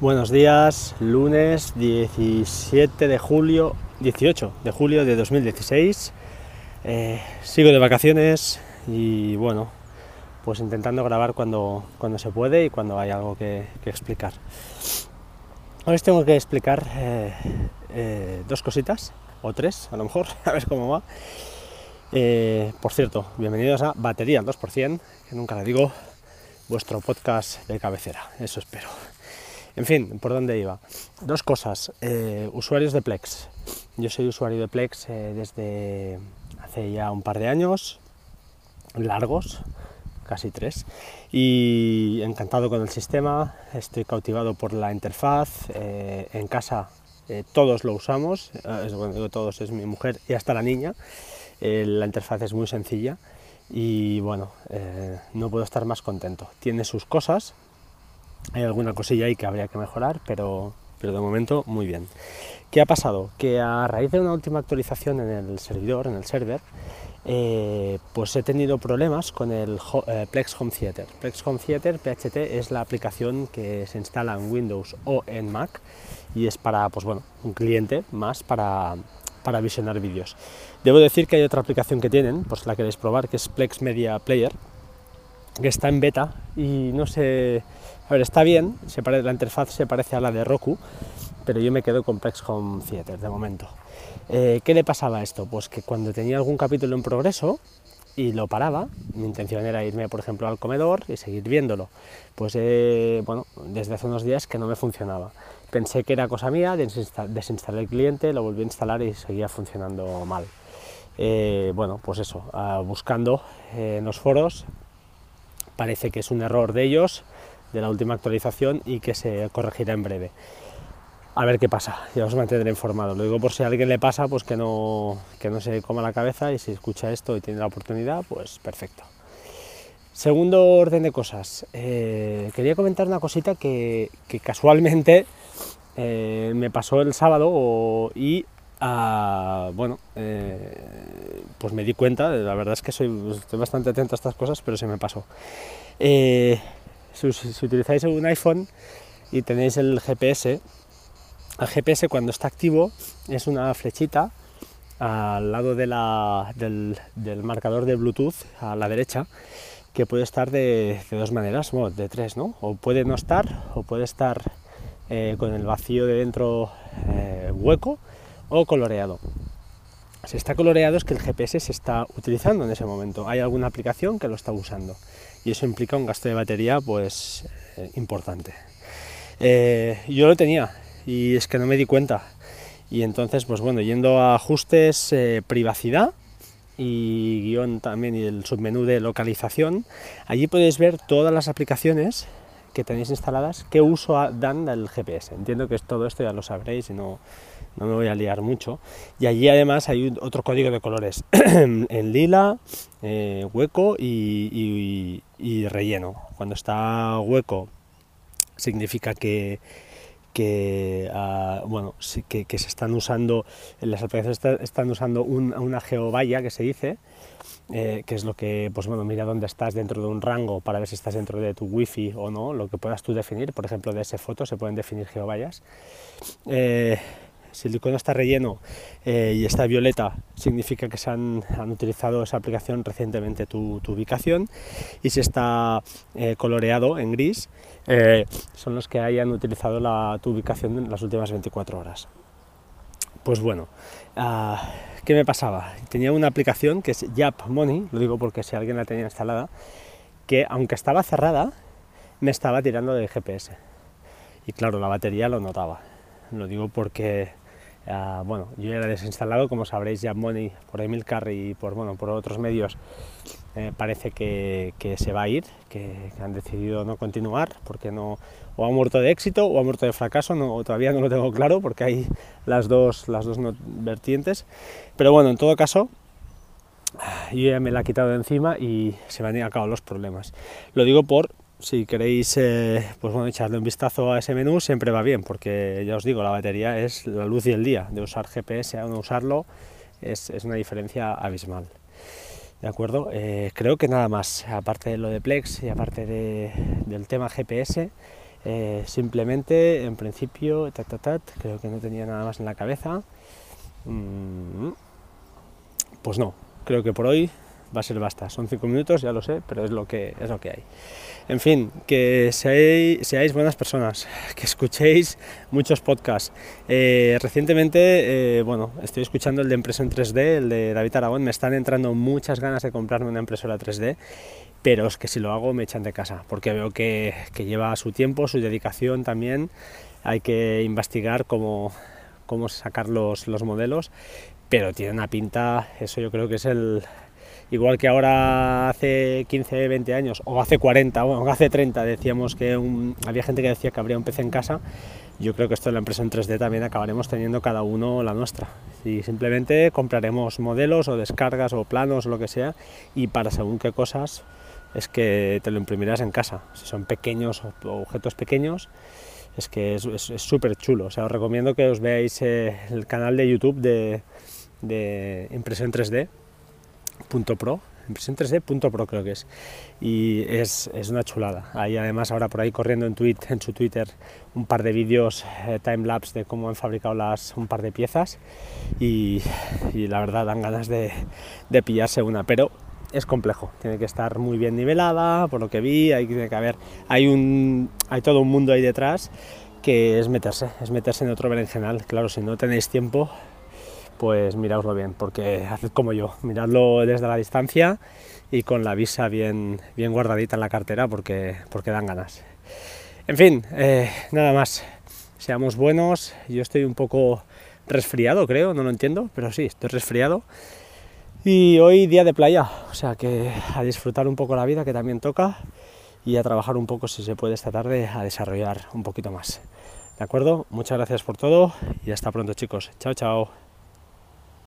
Buenos días, lunes 17 de julio, 18 de julio de 2016. Eh, sigo de vacaciones y bueno, pues intentando grabar cuando, cuando se puede y cuando hay algo que, explicar. Hoy os tengo que explicar eh, eh, dos cositas, o tres a lo mejor, a ver cómo va. por cierto, bienvenidos a Batería al 2%, que nunca le digo, vuestro podcast de cabecera, eso espero. En fin, ¿por dónde iba? Dos cosas. Eh, usuarios de Plex. Yo soy usuario de Plex eh, desde hace ya un par de años, largos, casi tres, y encantado con el sistema, estoy cautivado por la interfaz, eh, en casa todos lo usamos, bueno, digo todos, es mi mujer y hasta la niña, la interfaz es muy sencilla y bueno, no puedo estar más contento. Tiene sus cosas, hay alguna cosilla ahí que habría que mejorar, pero, pero de momento muy bien. ¿Qué ha pasado? Que a raíz de una última actualización en el servidor, en el server, eh, pues he tenido problemas con el eh, Plex Home Theater. Plex Home Theater, PHT, es la aplicación que se instala en Windows o en Mac y es para, pues bueno, un cliente más para, para visionar vídeos. Debo decir que hay otra aplicación que tienen, pues la queréis probar, que es Plex Media Player, que está en beta y no sé a ver, está bien, se la interfaz se parece a la de Roku, pero yo me quedo con Plex Home Theater de momento. Eh, ¿Qué le pasaba a esto? Pues que cuando tenía algún capítulo en progreso y lo paraba, mi intención era irme, por ejemplo, al comedor y seguir viéndolo. Pues, eh, bueno, desde hace unos días que no me funcionaba. Pensé que era cosa mía, desinstalé el cliente, lo volví a instalar y seguía funcionando mal. Eh, bueno, pues eso, ah, buscando en los foros, parece que es un error de ellos, de la última actualización y que se corregirá en breve. A ver qué pasa, ya os mantendré informado. Lo digo por si a alguien le pasa, pues que no, que no se coma la cabeza y si escucha esto y tiene la oportunidad, pues perfecto. Segundo orden de cosas, eh, quería comentar una cosita que, casualmente eh, me pasó el sábado y ah, bueno, eh, pues me di cuenta, la verdad es que soy, estoy bastante atento a estas cosas, pero se me pasó. Si, utilizáis un iPhone y tenéis el GPS, el GPS cuando está activo es una flechita al lado del, marcador de Bluetooth a la derecha que puede estar de, dos maneras, bueno, de tres, ¿no? O puede no estar, o puede estar eh, con el vacío de dentro eh, hueco o coloreado. Si está coloreado es que el GPS se está utilizando en ese momento. Hay alguna aplicación que lo está usando y eso implica un gasto de batería pues eh, importante. Eh, yo lo tenía y es que no me di cuenta. Y entonces, pues bueno, yendo a ajustes, eh, privacidad y guion también y el submenú de localización, allí podéis ver todas las aplicaciones que tenéis instaladas, qué uso dan del GPS. Entiendo que todo esto ya lo sabréis y no, no me voy a liar mucho. Y allí además hay otro código de colores, en lila, eh, hueco y, relleno. Cuando está hueco significa que, que ah, bueno que, se están usando las aplicaciones están usando una geovalla que se dice eh, que es lo que pues bueno mira dónde estás dentro de un rango para ver si estás dentro de tu wifi o no lo que puedas tú definir. Por ejemplo de ese foto se pueden definir geovallas eh, si el icono está relleno eh, y está violeta, significa que se han, utilizado esa aplicación recientemente tu, ubicación. Y si está eh, coloreado en gris, eh, son los que hayan utilizado la, tu ubicación en las últimas 24 horas. Pues bueno, ah, ¿qué me pasaba? Tenía una aplicación que es Yap Money, lo digo porque si alguien la tenía instalada, que aunque estaba cerrada, me estaba tirando de GPS. Y claro, la batería lo notaba. Lo digo porque Ah, bueno, yo ya he desinstalado, como sabréis, ya Money por Emilcar y por, bueno, por otros medios eh, parece que, se va a ir, que, han decidido no continuar porque no, o ha muerto de éxito o ha muerto de fracaso, no, todavía no lo tengo claro porque hay las dos, las dos vertientes. Pero bueno, en todo caso, yo ya me la he quitado de encima y se me han acabado los problemas. Lo digo por si queréis eh, pues bueno, echarle un vistazo a ese menú, siempre va bien, porque ya os digo, la batería es la luz y el día. De usar GPS a no usarlo es, una diferencia abismal. ¿De acuerdo? Eh, creo que nada más, aparte de lo de Plex y aparte del tema GPS, Eh, simplemente, en principio, creo que no tenía nada más en la cabeza. Mm, pues no, creo que por hoy va a ser basta. Son cinco minutos, ya lo sé, pero es lo que, es lo que hay. En fin, que seáis, seáis buenas personas, que escuchéis muchos podcasts. Eh, recientemente, eh, bueno, estoy escuchando el de impresión 3D, el de David Aragón. Me están entrando muchas ganas de comprarme una impresora 3D, pero es que si lo hago me echan de casa, porque veo que, que lleva su tiempo, su dedicación también. Hay que investigar cómo, cómo sacar los, los modelos, pero tiene una pinta, eso yo creo que es el, igual que ahora hace 15, 20 años, o hace 40, o hace 30, decíamos que había gente que decía que habría un PC en casa, yo creo que esto de la empresa en 3D también acabaremos teniendo cada uno la nuestra. Y simplemente compraremos modelos o descargas o planos o lo que sea, y para según qué cosas es que te lo imprimirás en casa. Si son pequeños objetos pequeños, es que es súper chulo. O sea, os recomiendo que os veáis eh, el canal de YouTube de, de impresión 3D .pro, impresión 3D.pro creo que es, y es, es, una chulada. Hay además ahora por ahí corriendo en, tweet, en su Twitter un par de vídeos eh, time-lapse de cómo han fabricado las, un par de piezas. Y, y la verdad dan ganas de, de, pillarse una, pero es complejo, tiene que estar muy bien nivelada, por lo que vi, hay que haber, hay, un, hay todo un mundo ahí detrás que es meterse, es meterse en otro berenjenal, claro, si no tenéis tiempo pues miraoslo bien, porque haced como yo, miradlo desde la distancia y con la visa bien, bien guardadita en la cartera porque, porque dan ganas. En fin, eh, nada más, seamos buenos, yo estoy un poco resfriado creo, no lo entiendo, pero sí, estoy resfriado. Y hoy día de playa, o sea que a disfrutar un poco la vida que también toca y a trabajar un poco si se puede esta tarde a desarrollar un poquito más. ¿De acuerdo? Muchas gracias por todo y hasta pronto chicos. Chao, chao.